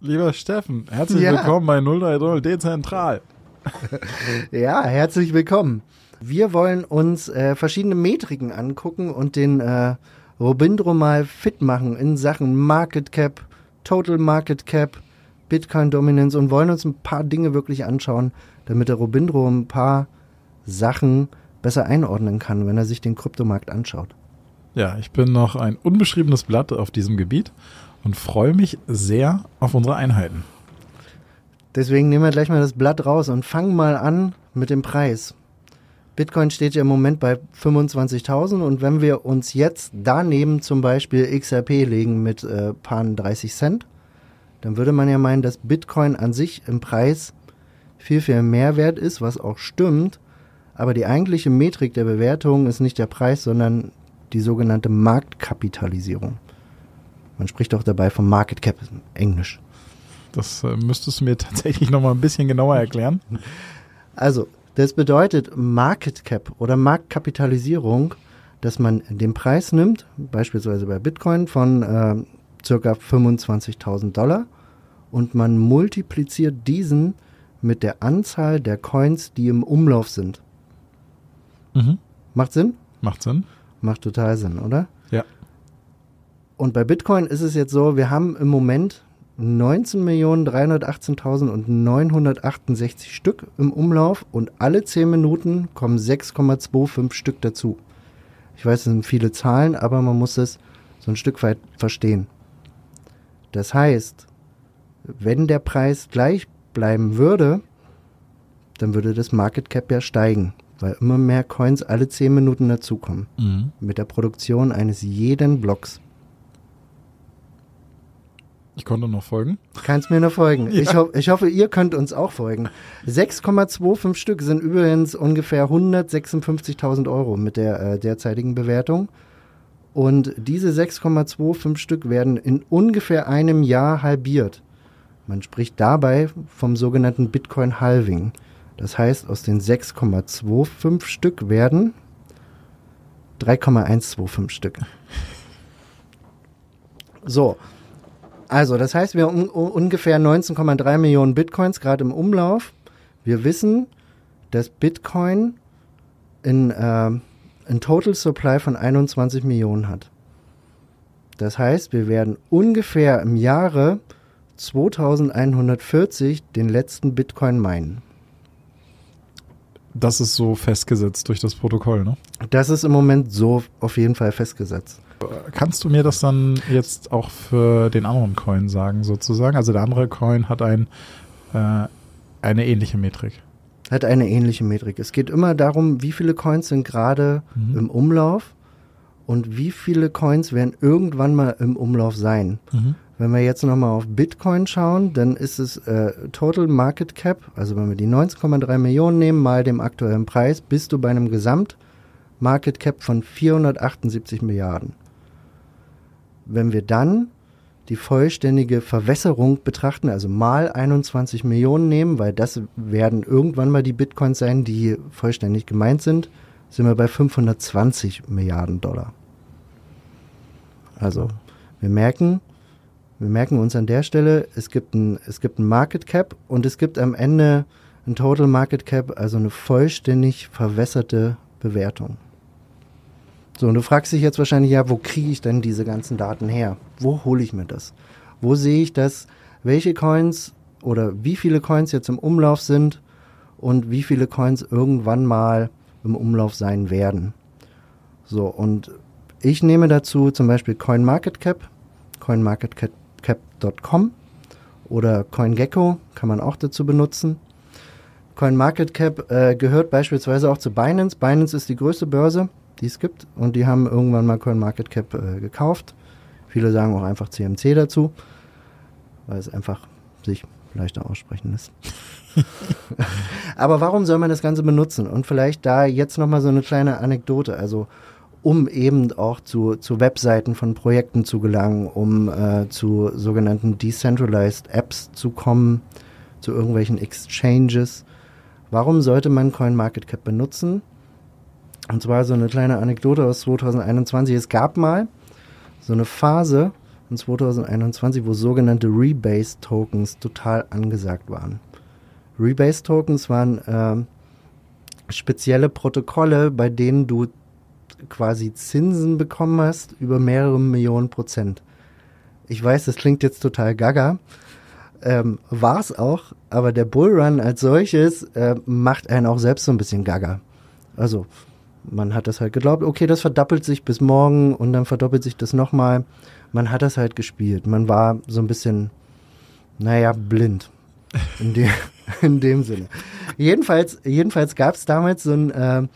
Lieber Steffen, herzlich Ja. willkommen bei 030 Dezentral. Ja, herzlich willkommen. Wir wollen uns äh, verschiedene Metriken angucken und den äh, Robindro mal fit machen in Sachen Market Cap, Total Market Cap, Bitcoin Dominance und wollen uns ein paar Dinge wirklich anschauen, damit der Robindro ein paar Sachen besser einordnen kann, wenn er sich den Kryptomarkt anschaut. Ja, ich bin noch ein unbeschriebenes Blatt auf diesem Gebiet und freue mich sehr auf unsere Einheiten. Deswegen nehmen wir gleich mal das Blatt raus und fangen mal an mit dem Preis. Bitcoin steht ja im Moment bei 25.000 und wenn wir uns jetzt daneben zum Beispiel XRP legen mit äh, paar 30 Cent, dann würde man ja meinen, dass Bitcoin an sich im Preis viel, viel mehr wert ist, was auch stimmt. Aber die eigentliche Metrik der Bewertung ist nicht der Preis, sondern die sogenannte Marktkapitalisierung. Man spricht auch dabei vom Market Cap, Englisch. Das äh, müsstest du mir tatsächlich noch mal ein bisschen genauer erklären. Also, das bedeutet Market Cap oder Marktkapitalisierung, dass man den Preis nimmt, beispielsweise bei Bitcoin von äh, circa 25.000 Dollar und man multipliziert diesen mit der Anzahl der Coins, die im Umlauf sind. Mhm. Macht Sinn? Macht Sinn. Macht total Sinn, oder? Und bei Bitcoin ist es jetzt so, wir haben im Moment 19.318.968 Stück im Umlauf und alle 10 Minuten kommen 6,25 Stück dazu. Ich weiß, es sind viele Zahlen, aber man muss es so ein Stück weit verstehen. Das heißt, wenn der Preis gleich bleiben würde, dann würde das Market Cap ja steigen, weil immer mehr Coins alle 10 Minuten dazukommen. Mhm. Mit der Produktion eines jeden Blocks. Ich konnte noch folgen. Kannst mir nur folgen. Ja. Ich, ho ich hoffe, ihr könnt uns auch folgen. 6,25 Stück sind übrigens ungefähr 156.000 Euro mit der äh, derzeitigen Bewertung. Und diese 6,25 Stück werden in ungefähr einem Jahr halbiert. Man spricht dabei vom sogenannten Bitcoin Halving. Das heißt, aus den 6,25 Stück werden 3,125 Stück. So, also, das heißt, wir haben un ungefähr 19,3 Millionen Bitcoins gerade im Umlauf. Wir wissen, dass Bitcoin in, äh, ein Total Supply von 21 Millionen hat. Das heißt, wir werden ungefähr im Jahre 2140 den letzten Bitcoin meinen. Das ist so festgesetzt durch das Protokoll, ne? Das ist im Moment so auf jeden Fall festgesetzt. Kannst du mir das dann jetzt auch für den anderen Coin sagen, sozusagen? Also der andere Coin hat ein, äh, eine ähnliche Metrik. Hat eine ähnliche Metrik. Es geht immer darum, wie viele Coins sind gerade Mhm. im Umlauf und wie viele Coins werden irgendwann mal im Umlauf sein. Mhm. Wenn wir jetzt nochmal auf Bitcoin schauen, dann ist es äh, Total Market Cap, also wenn wir die 19,3 Millionen nehmen mal dem aktuellen Preis, bist du bei einem Gesamt Market Cap von 478 Milliarden. Wenn wir dann die vollständige Verwässerung betrachten, also mal 21 Millionen nehmen, weil das werden irgendwann mal die Bitcoins sein, die vollständig gemeint sind, sind wir bei 520 Milliarden Dollar. Also, wir merken, wir merken uns an der Stelle, es gibt ein, es gibt ein Market Cap und es gibt am Ende ein Total Market Cap, also eine vollständig verwässerte Bewertung. So, und du fragst dich jetzt wahrscheinlich, ja, wo kriege ich denn diese ganzen Daten her? Wo hole ich mir das? Wo sehe ich das? Welche Coins oder wie viele Coins jetzt im Umlauf sind und wie viele Coins irgendwann mal im Umlauf sein werden? So, und ich nehme dazu zum Beispiel CoinMarketCap, coinmarketcap.com oder CoinGecko kann man auch dazu benutzen. CoinMarketCap äh, gehört beispielsweise auch zu Binance. Binance ist die größte Börse, die es gibt und die haben irgendwann mal CoinMarketCap äh, gekauft. Viele sagen auch einfach CMC dazu, weil es einfach sich leichter aussprechen ist. Aber warum soll man das Ganze benutzen? Und vielleicht da jetzt nochmal so eine kleine Anekdote. Also um eben auch zu, zu Webseiten von Projekten zu gelangen, um äh, zu sogenannten Decentralized Apps zu kommen, zu irgendwelchen Exchanges. Warum sollte man CoinMarketCap benutzen? Und zwar so eine kleine Anekdote aus 2021. Es gab mal so eine Phase in 2021, wo sogenannte Rebase-Tokens total angesagt waren. Rebase-Tokens waren äh, spezielle Protokolle, bei denen du quasi Zinsen bekommen hast über mehrere Millionen Prozent. Ich weiß, das klingt jetzt total gaga. Ähm, War es auch, aber der Bullrun als solches äh, macht einen auch selbst so ein bisschen gaga. Also, man hat das halt geglaubt, okay, das verdoppelt sich bis morgen und dann verdoppelt sich das nochmal. Man hat das halt gespielt. Man war so ein bisschen, naja, blind. In, de in dem Sinne. Jedenfalls, jedenfalls gab es damals so ein, äh,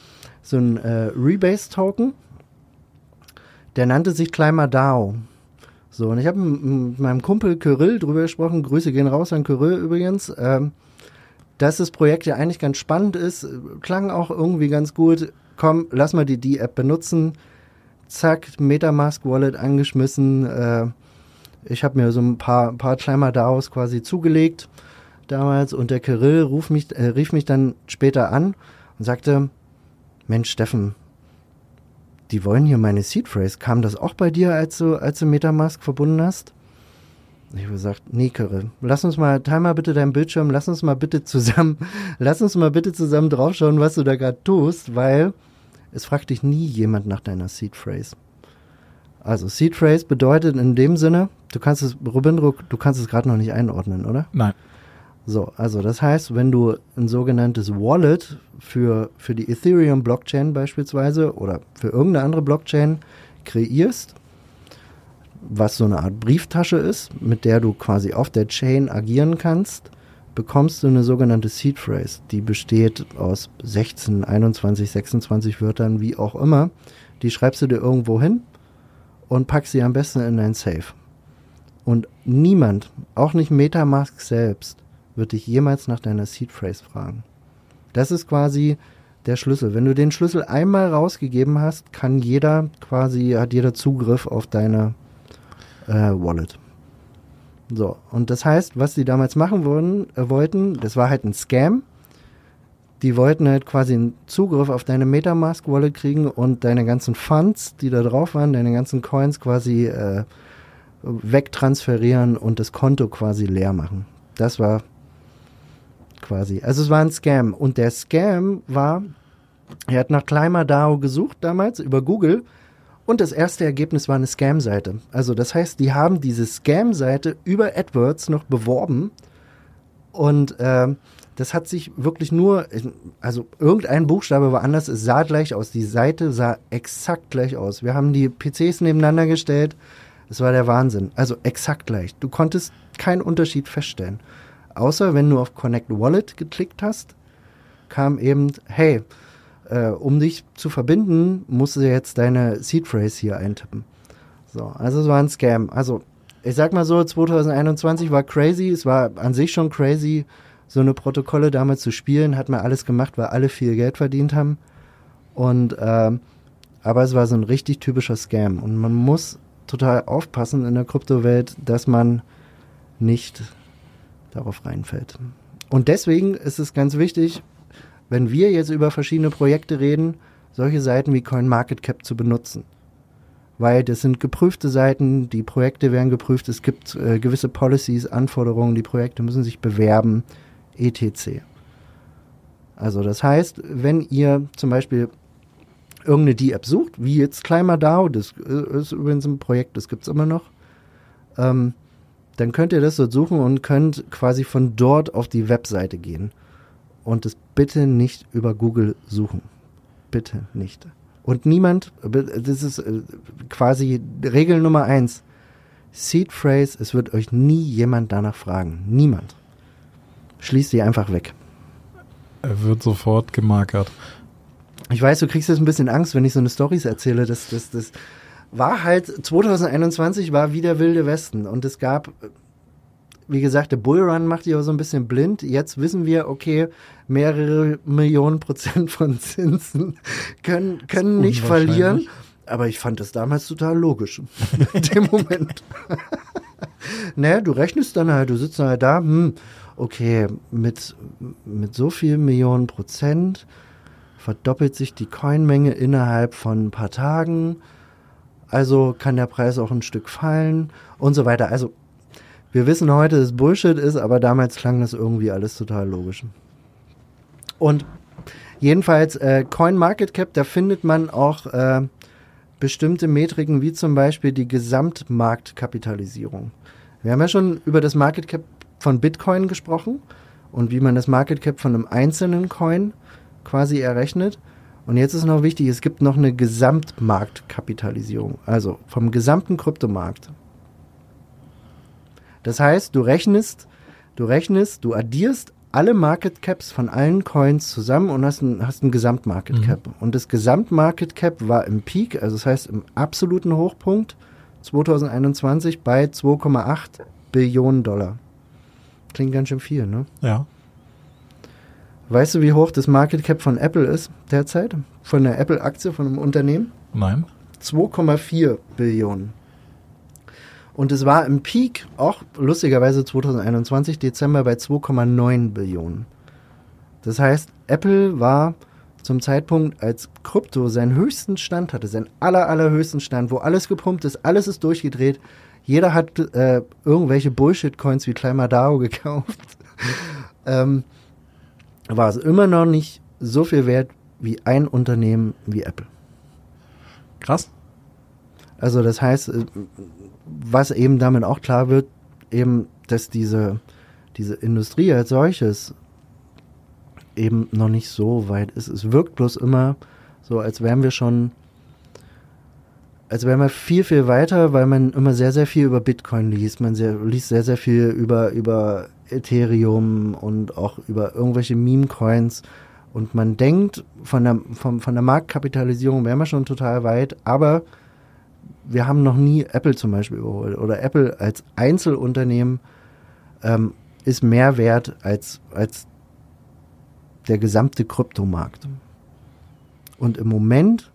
so ein äh, Rebase-Token, der nannte sich Climber DAO. So, und ich habe mit meinem Kumpel Kyrill drüber gesprochen, Grüße gehen raus an Kyrill übrigens, ähm, dass das Projekt ja eigentlich ganz spannend ist, klang auch irgendwie ganz gut. Komm, lass mal die D-App benutzen. Zack, Metamask Wallet angeschmissen. Äh, ich habe mir so ein paar, paar Climber DAOs quasi zugelegt damals und der Kyrill ruf mich, äh, rief mich dann später an und sagte, Mensch, Steffen, die wollen hier meine Seed Phrase. Kam das auch bei dir, als du, als du Metamask verbunden hast? Ich habe gesagt, Curre, lass uns mal, teil mal bitte deinen Bildschirm, lass uns mal bitte zusammen, lass uns mal bitte zusammen draufschauen, was du da gerade tust, weil es fragt dich nie jemand nach deiner Seed Phrase. Also Seed Phrase bedeutet in dem Sinne, du kannst es, Robindro, du kannst es gerade noch nicht einordnen, oder? Nein. So, also das heißt, wenn du ein sogenanntes Wallet für, für die Ethereum Blockchain beispielsweise oder für irgendeine andere Blockchain kreierst, was so eine Art Brieftasche ist, mit der du quasi auf der Chain agieren kannst, bekommst du eine sogenannte Seed Phrase. Die besteht aus 16, 21, 26 Wörtern, wie auch immer. Die schreibst du dir irgendwo hin und packst sie am besten in dein Safe. Und niemand, auch nicht Metamask selbst, wird dich jemals nach deiner Seed Phrase fragen. Das ist quasi der Schlüssel. Wenn du den Schlüssel einmal rausgegeben hast, kann jeder quasi, hat jeder Zugriff auf deine äh, Wallet. So, und das heißt, was sie damals machen wollen, äh, wollten, das war halt ein Scam. Die wollten halt quasi einen Zugriff auf deine Metamask-Wallet kriegen und deine ganzen Funds, die da drauf waren, deine ganzen Coins quasi äh, wegtransferieren und das Konto quasi leer machen. Das war quasi. Also es war ein Scam. Und der Scam war, er hat nach Climber DAO gesucht damals über Google und das erste Ergebnis war eine Scam-Seite. Also das heißt, die haben diese Scam-Seite über AdWords noch beworben und äh, das hat sich wirklich nur, also irgendein Buchstabe war anders, es sah gleich aus. Die Seite sah exakt gleich aus. Wir haben die PCs nebeneinander gestellt. Es war der Wahnsinn. Also exakt gleich. Du konntest keinen Unterschied feststellen. Außer wenn du auf Connect Wallet geklickt hast, kam eben, hey, äh, um dich zu verbinden, musst du jetzt deine Seed Phrase hier eintippen. So, also es war ein Scam. Also, ich sag mal so, 2021 war crazy, es war an sich schon crazy, so eine Protokolle damals zu spielen, hat man alles gemacht, weil alle viel Geld verdient haben. Und, äh, aber es war so ein richtig typischer Scam. Und man muss total aufpassen in der Kryptowelt, dass man nicht darauf reinfällt. Und deswegen ist es ganz wichtig, wenn wir jetzt über verschiedene Projekte reden, solche Seiten wie CoinMarketCap zu benutzen. Weil das sind geprüfte Seiten, die Projekte werden geprüft, es gibt äh, gewisse Policies, Anforderungen, die Projekte müssen sich bewerben, etc. Also das heißt, wenn ihr zum Beispiel irgendeine D-App sucht, wie jetzt ClimaDAO, das äh, ist übrigens ein Projekt, das gibt es immer noch, ähm, dann könnt ihr das dort suchen und könnt quasi von dort auf die Webseite gehen. Und es bitte nicht über Google suchen. Bitte nicht. Und niemand, das ist äh, quasi Regel Nummer eins. Seed Phrase, es wird euch nie jemand danach fragen. Niemand. Schließt sie einfach weg. Er wird sofort gemarkert. Ich weiß, du kriegst jetzt ein bisschen Angst, wenn ich so eine Stories erzähle. Das, das, das, war halt, 2021 war wieder Wilde Westen und es gab wie gesagt, der Bullrun macht dich auch so ein bisschen blind. Jetzt wissen wir, okay, mehrere Millionen Prozent von Zinsen können, können nicht verlieren. Aber ich fand das damals total logisch. In dem Moment. ne, du rechnest dann halt, du sitzt dann halt da, hm, okay, mit, mit so viel Millionen Prozent verdoppelt sich die Coinmenge innerhalb von ein paar Tagen. Also kann der Preis auch ein Stück fallen und so weiter. Also wir wissen heute, dass Bullshit ist, aber damals klang das irgendwie alles total logisch. Und jedenfalls äh, Coin Market Cap, da findet man auch äh, bestimmte Metriken, wie zum Beispiel die Gesamtmarktkapitalisierung. Wir haben ja schon über das Market Cap von Bitcoin gesprochen und wie man das Market Cap von einem einzelnen Coin quasi errechnet. Und jetzt ist noch wichtig, es gibt noch eine Gesamtmarktkapitalisierung, also vom gesamten Kryptomarkt. Das heißt, du rechnest, du rechnest, du addierst alle Market Caps von allen Coins zusammen und hast ein, hast ein Gesamtmarket Cap. Mhm. Und das Gesamtmarket Cap war im Peak, also das heißt im absoluten Hochpunkt 2021 bei 2,8 Billionen Dollar. Klingt ganz schön viel, ne? Ja. Weißt du, wie hoch das Market Cap von Apple ist derzeit? Von der Apple-Aktie, von einem Unternehmen? Nein. 2,4 Billionen. Und es war im Peak auch lustigerweise 2021 Dezember bei 2,9 Billionen. Das heißt, Apple war zum Zeitpunkt, als Krypto seinen höchsten Stand hatte, seinen aller, allerhöchsten Stand, wo alles gepumpt ist, alles ist durchgedreht, jeder hat äh, irgendwelche Bullshit-Coins wie Climber DAO gekauft, ähm, war es immer noch nicht so viel wert wie ein Unternehmen wie Apple. Krass. Also das heißt, äh, was eben damit auch klar wird, eben, dass diese, diese Industrie als solches eben noch nicht so weit ist. Es wirkt bloß immer so, als wären wir schon, als wären wir viel, viel weiter, weil man immer sehr, sehr viel über Bitcoin liest. Man sehr, liest sehr, sehr viel über, über Ethereum und auch über irgendwelche Meme-Coins. Und man denkt, von der, von, von der Marktkapitalisierung wären wir schon total weit, aber wir haben noch nie Apple zum Beispiel überholt. Oder Apple als Einzelunternehmen ähm, ist mehr wert als, als der gesamte Kryptomarkt. Und im Moment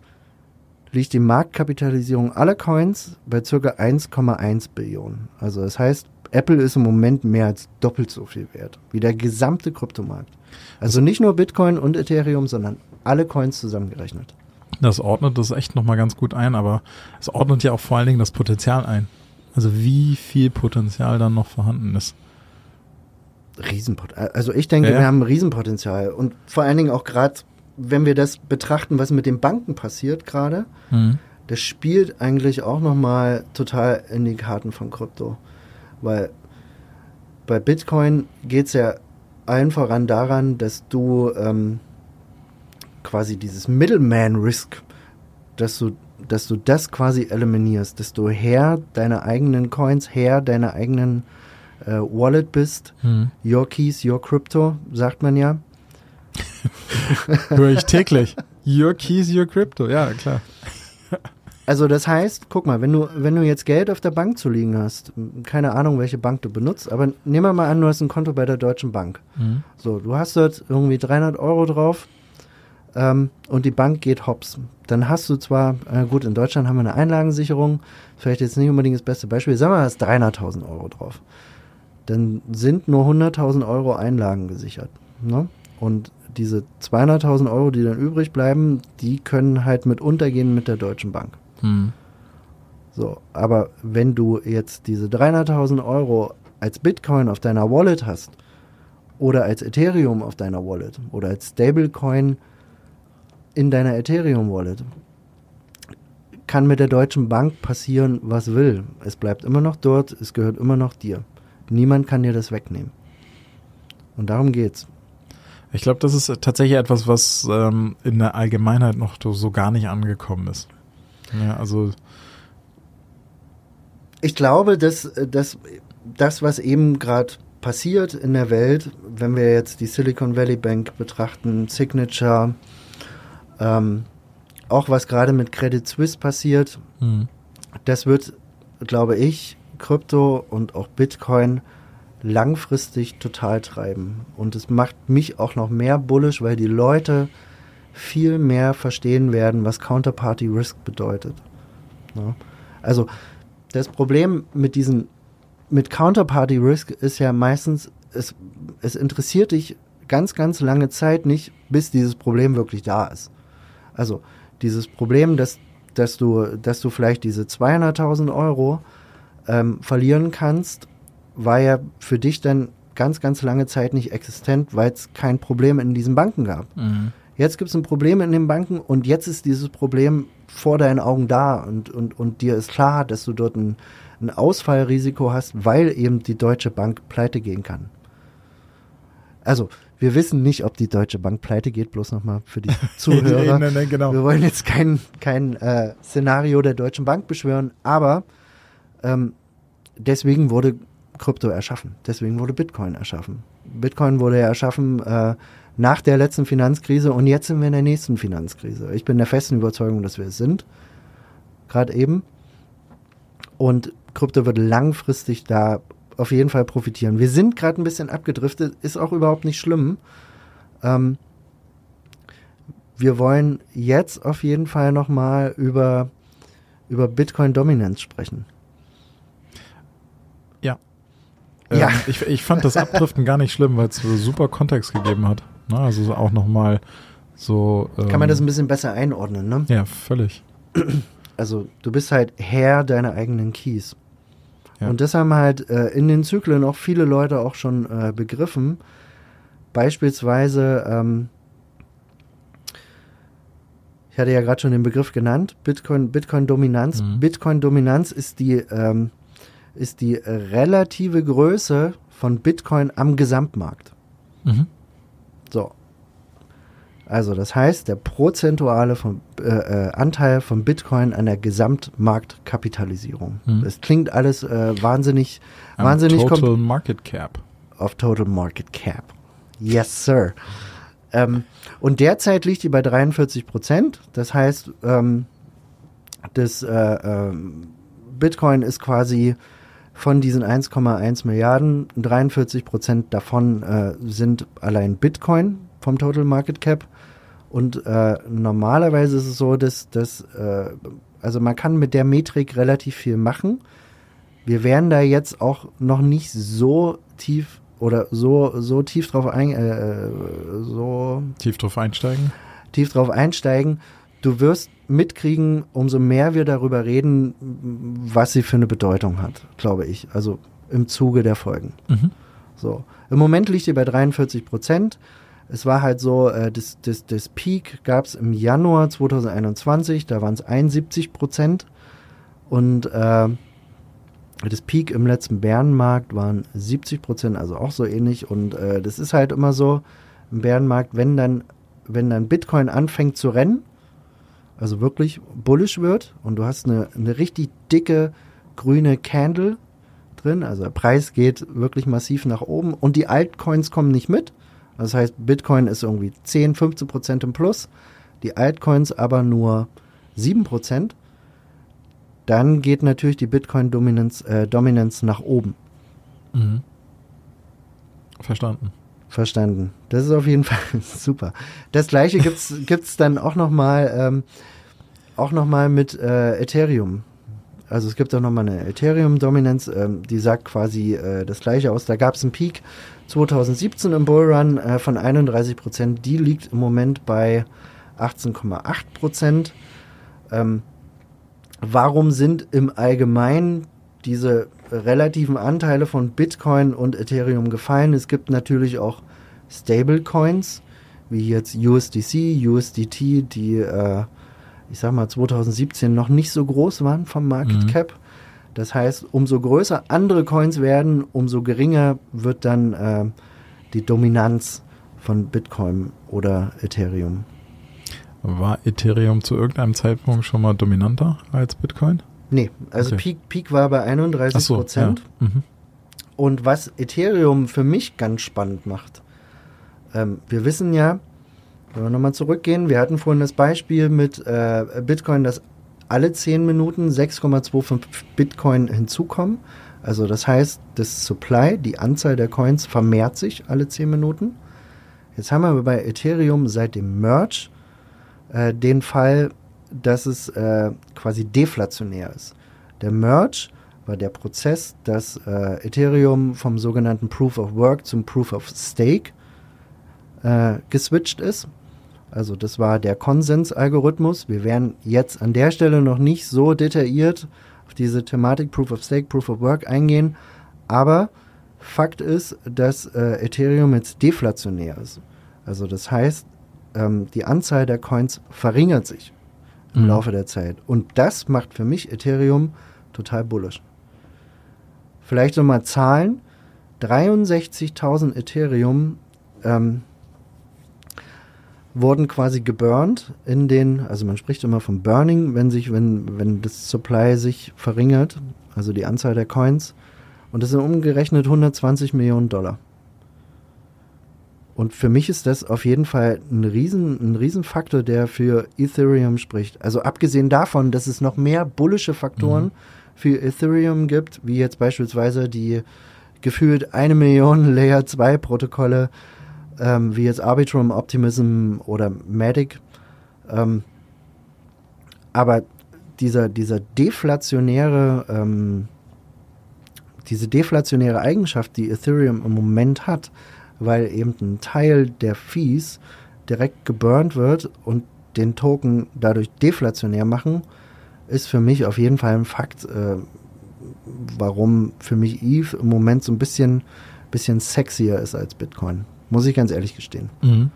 liegt die Marktkapitalisierung aller Coins bei ca. 1,1 Billionen. Also das heißt, Apple ist im Moment mehr als doppelt so viel wert wie der gesamte Kryptomarkt. Also nicht nur Bitcoin und Ethereum, sondern alle Coins zusammengerechnet. Das ordnet das echt nochmal ganz gut ein, aber es ordnet ja auch vor allen Dingen das Potenzial ein. Also wie viel Potenzial dann noch vorhanden ist. Riesenpotenzial. Also ich denke, ja, ja. wir haben ein Riesenpotenzial. Und vor allen Dingen auch gerade, wenn wir das betrachten, was mit den Banken passiert gerade, mhm. das spielt eigentlich auch nochmal total in die Karten von Krypto. Weil bei Bitcoin geht es ja allen voran daran, dass du ähm, quasi dieses Middleman-Risk, dass du, dass du das quasi eliminierst, dass du Herr deiner eigenen Coins, Herr deiner eigenen äh, Wallet bist. Hm. Your Keys, Your Crypto, sagt man ja. Höre ich täglich. Your Keys, Your Crypto, ja, klar. Also das heißt, guck mal, wenn du, wenn du jetzt Geld auf der Bank zu liegen hast, keine Ahnung, welche Bank du benutzt, aber nehmen wir mal an, du hast ein Konto bei der Deutschen Bank. Mhm. So, du hast dort irgendwie 300 Euro drauf, ähm, und die Bank geht hops. Dann hast du zwar, äh, gut, in Deutschland haben wir eine Einlagensicherung, vielleicht jetzt nicht unbedingt das beste Beispiel, sagen wir, mal, hast 300.000 Euro drauf. Dann sind nur 100.000 Euro Einlagen gesichert. Ne? Und diese 200.000 Euro, die dann übrig bleiben, die können halt mit untergehen mit der Deutschen Bank. Hm. So, aber wenn du jetzt diese 300.000 Euro als Bitcoin auf deiner Wallet hast oder als Ethereum auf deiner Wallet oder als Stablecoin in deiner Ethereum-Wallet. Kann mit der Deutschen Bank passieren, was will. Es bleibt immer noch dort, es gehört immer noch dir. Niemand kann dir das wegnehmen. Und darum geht's. Ich glaube, das ist tatsächlich etwas, was ähm, in der Allgemeinheit noch so gar nicht angekommen ist. Ja, also. Ich glaube, dass, dass das, was eben gerade passiert in der Welt, wenn wir jetzt die Silicon Valley Bank betrachten, Signature, ähm, auch was gerade mit Credit Suisse passiert, mhm. das wird, glaube ich, Krypto und auch Bitcoin langfristig total treiben. Und es macht mich auch noch mehr bullish, weil die Leute viel mehr verstehen werden, was Counterparty Risk bedeutet. Ja. Also das Problem mit diesen mit Counterparty Risk ist ja meistens, es, es interessiert dich ganz, ganz lange Zeit nicht, bis dieses Problem wirklich da ist. Also dieses Problem, dass, dass, du, dass du vielleicht diese 200.000 Euro ähm, verlieren kannst, war ja für dich dann ganz, ganz lange Zeit nicht existent, weil es kein Problem in diesen Banken gab. Mhm. Jetzt gibt es ein Problem in den Banken und jetzt ist dieses Problem vor deinen Augen da und, und, und dir ist klar, dass du dort ein, ein Ausfallrisiko hast, weil eben die Deutsche Bank pleite gehen kann. Also, wir wissen nicht, ob die Deutsche Bank pleite geht, bloß nochmal für die Zuhörer. nee, nee, genau. Wir wollen jetzt kein, kein äh, Szenario der Deutschen Bank beschwören, aber ähm, deswegen wurde Krypto erschaffen. Deswegen wurde Bitcoin erschaffen. Bitcoin wurde ja erschaffen äh, nach der letzten Finanzkrise und jetzt sind wir in der nächsten Finanzkrise. Ich bin der festen Überzeugung, dass wir es sind. Gerade eben. Und Krypto wird langfristig da auf jeden Fall profitieren. Wir sind gerade ein bisschen abgedriftet, ist auch überhaupt nicht schlimm. Ähm, wir wollen jetzt auf jeden Fall nochmal über, über Bitcoin-Dominanz sprechen. Ja. Ja. Ähm, ich, ich fand das Abdriften gar nicht schlimm, weil es so super Kontext gegeben hat. Ne? Also so auch nochmal so. Ähm, Kann man das ein bisschen besser einordnen, ne? Ja, völlig. Also du bist halt Herr deiner eigenen Keys. Ja. Und das haben halt äh, in den Zyklen auch viele Leute auch schon äh, begriffen. Beispielsweise, ähm, ich hatte ja gerade schon den Begriff genannt, Bitcoin, Bitcoin-Dominanz. Mhm. Bitcoin-Dominanz ist die, ähm, ist die relative Größe von Bitcoin am Gesamtmarkt. Mhm. So. Also das heißt, der prozentuale von, äh, äh, Anteil von Bitcoin an der Gesamtmarktkapitalisierung. Mhm. Das klingt alles äh, wahnsinnig, Am wahnsinnig Total Market Cap. auf Total Market Cap. Yes, sir. Ähm, und derzeit liegt die bei 43 Prozent. Das heißt, ähm, das äh, ähm, Bitcoin ist quasi von diesen 1,1 Milliarden, 43 Prozent davon äh, sind allein Bitcoin vom Total Market Cap. Und äh, normalerweise ist es so, dass, dass äh, also man kann mit der Metrik relativ viel machen. Wir werden da jetzt auch noch nicht so tief oder so, so tief drauf ein, äh, so Tief drauf einsteigen. tief drauf einsteigen. Du wirst mitkriegen, umso mehr wir darüber reden, was sie für eine Bedeutung hat, glaube ich. Also im Zuge der Folgen. Mhm. So. Im Moment liegt sie bei 43 Prozent. Es war halt so, äh, das, das, das Peak gab es im Januar 2021, da waren es 71 Prozent. Und äh, das Peak im letzten Bärenmarkt waren 70 Prozent, also auch so ähnlich. Und äh, das ist halt immer so im Bärenmarkt, wenn dann, wenn dann Bitcoin anfängt zu rennen, also wirklich bullish wird und du hast eine, eine richtig dicke grüne Candle drin, also der Preis geht wirklich massiv nach oben und die Altcoins kommen nicht mit. Das heißt, Bitcoin ist irgendwie 10, 15 Prozent im Plus, die Altcoins aber nur 7 Prozent. Dann geht natürlich die Bitcoin-Dominanz äh, Dominanz nach oben. Mhm. Verstanden. Verstanden. Das ist auf jeden Fall super. Das gleiche gibt's gibt's dann auch noch mal ähm, auch noch mal mit äh, Ethereum. Also es gibt auch noch mal eine Ethereum-Dominanz, ähm, die sagt quasi äh, das gleiche aus. Da gab es einen Peak 2017 im Bullrun äh, von 31 Prozent. Die liegt im Moment bei 18,8 Prozent. Ähm, warum sind im Allgemeinen diese relativen Anteile von Bitcoin und Ethereum gefallen? Es gibt natürlich auch Stablecoins, wie jetzt USDC, USDT, die, äh, ich sag mal, 2017 noch nicht so groß waren vom Market Mhm. Cap. Das heißt, umso größer andere Coins werden, umso geringer wird dann äh, die Dominanz von Bitcoin oder Ethereum. War Ethereum zu irgendeinem Zeitpunkt schon mal dominanter als Bitcoin? Nee, also Okay. Peak, Peak war bei 31 Ach so, Prozent. Ja. Mhm. Und was Ethereum für mich ganz spannend macht, ähm, wir wissen ja, wenn wir nochmal zurückgehen, wir hatten vorhin das Beispiel mit äh, Bitcoin, dass alle 10 Minuten 6,25 Bitcoin hinzukommen. Also das heißt, das Supply, die Anzahl der Coins vermehrt sich alle 10 Minuten. Jetzt haben wir bei Ethereum seit dem Merge äh, den Fall, dass es äh, quasi deflationär ist. Der Merge war der Prozess, dass äh, Ethereum vom sogenannten Proof of Work zum Proof of Stake äh, geswitcht ist. Also das war der Konsensalgorithmus. Wir werden jetzt an der Stelle noch nicht so detailliert auf diese Thematik Proof of Stake, Proof of Work eingehen, aber Fakt ist, dass äh, Ethereum jetzt deflationär ist. Also das heißt, ähm, die Anzahl der Coins verringert sich im Mhm. Laufe der Zeit. Und das macht für mich Ethereum total bullish. Vielleicht nochmal Zahlen. 63.000 Ethereum ähm, wurden quasi geburnt in den, also man spricht immer vom Burning, wenn sich, wenn, wenn das Supply sich verringert, also die Anzahl der Coins. Und das sind umgerechnet 120 Millionen Dollar. Und für mich ist das auf jeden Fall ein riesen, ein Riesenfaktor, der für Ethereum spricht. Also abgesehen davon, dass es noch mehr bullische Faktoren für Ethereum gibt, wie jetzt beispielsweise die gefühlt eine Million Layer 2 Protokolle, ähm, wie jetzt Arbitrum, Optimism oder Matic. Ähm, aber dieser, dieser deflationäre, ähm, diese deflationäre Eigenschaft, die Ethereum im Moment hat, weil eben ein Teil der Fees direkt geburnt wird und den Token dadurch deflationär machen, ist für mich auf jeden Fall ein Fakt, äh, warum für mich Eve im Moment so ein bisschen, bisschen sexier ist als Bitcoin. Muss ich ganz ehrlich gestehen. Mhm.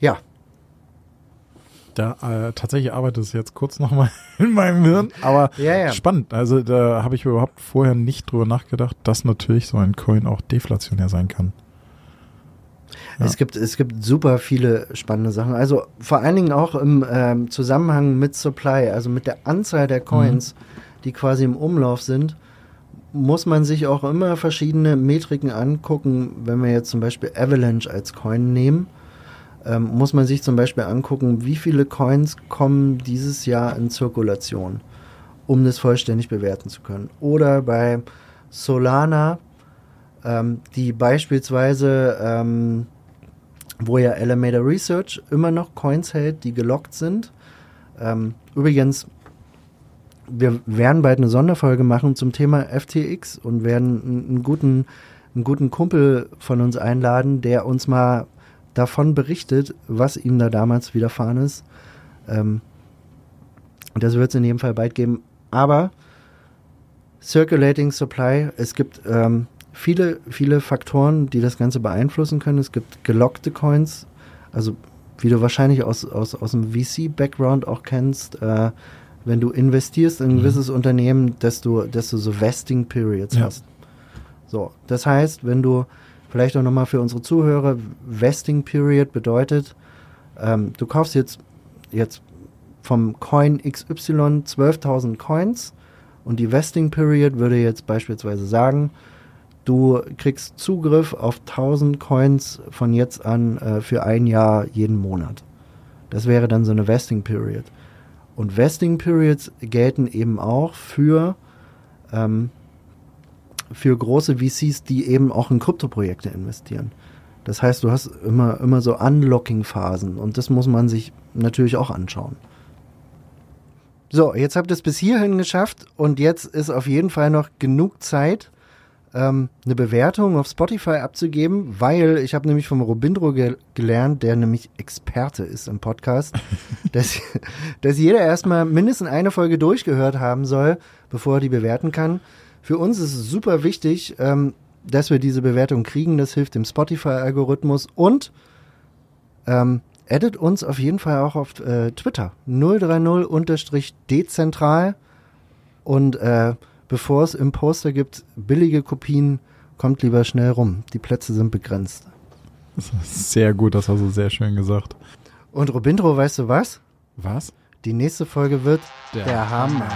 Ja, Da äh, tatsächlich arbeitet es jetzt kurz nochmal in meinem Hirn, aber Ja, ja. spannend. Also da habe ich überhaupt vorher nicht drüber nachgedacht, dass natürlich so ein Coin auch deflationär sein kann. Ja. Es, gibt, es gibt super viele spannende Sachen. Also vor allen Dingen auch im ähm, Zusammenhang mit Supply, also mit der Anzahl der Coins, die quasi im Umlauf sind, muss man sich auch immer verschiedene Metriken angucken. Wenn wir jetzt zum Beispiel Avalanche als Coin nehmen, ähm, muss man sich zum Beispiel angucken, wie viele Coins kommen dieses Jahr in Zirkulation, um das vollständig bewerten zu können. Oder bei Solana, ähm, die beispielsweise, ähm, wo ja Alameda Research immer noch Coins hält, die gelockt sind. Ähm, übrigens, wir werden bald eine Sonderfolge machen zum Thema FTX und werden einen, guten, einen guten Kumpel von uns einladen, der uns mal davon berichtet, was ihm da damals widerfahren ist. Ähm, das wird es in jedem Fall bald geben. Aber Circulating Supply, es gibt ähm, viele, viele Faktoren, die das Ganze beeinflussen können. Es gibt gelockte Coins, also wie du wahrscheinlich aus, aus, aus dem VC-Background auch kennst, äh, wenn du investierst in ein Mhm. gewisses Unternehmen, dass du, dass du so Vesting Periods Ja. hast. So, das heißt, wenn du vielleicht auch nochmal für unsere Zuhörer, Vesting Period bedeutet, ähm, du kaufst jetzt, jetzt vom Coin XY 12.000 Coins und die Vesting Period würde jetzt beispielsweise sagen, du kriegst Zugriff auf 1000 Coins von jetzt an äh, für ein Jahr jeden Monat. Das wäre dann so eine Vesting Period. Und Vesting Periods gelten eben auch für, ähm, für große VCs, die eben auch in Kryptoprojekte investieren. Das heißt, du hast immer, immer so Unlocking-Phasen und das muss man sich natürlich auch anschauen. So, jetzt habt ihr es bis hierhin geschafft und jetzt ist auf jeden Fall noch genug Zeit, ähm, eine Bewertung auf Spotify abzugeben, weil ich habe nämlich vom Robindro ge gelernt, der nämlich Experte ist im Podcast, dass, dass jeder erstmal mindestens eine Folge durchgehört haben soll, bevor er die bewerten kann. Für uns ist es super wichtig, ähm, dass wir diese Bewertung kriegen. Das hilft dem Spotify-Algorithmus und ähm, addet uns auf jeden Fall auch auf äh, Twitter 030-dezentral und äh, bevor es im Poster gibt billige Kopien, kommt lieber schnell rum. Die Plätze sind begrenzt. Das ist sehr gut, das hast du sehr schön gesagt. Und Robindro, weißt du was? Was? Die nächste Folge wird Der der Hammer.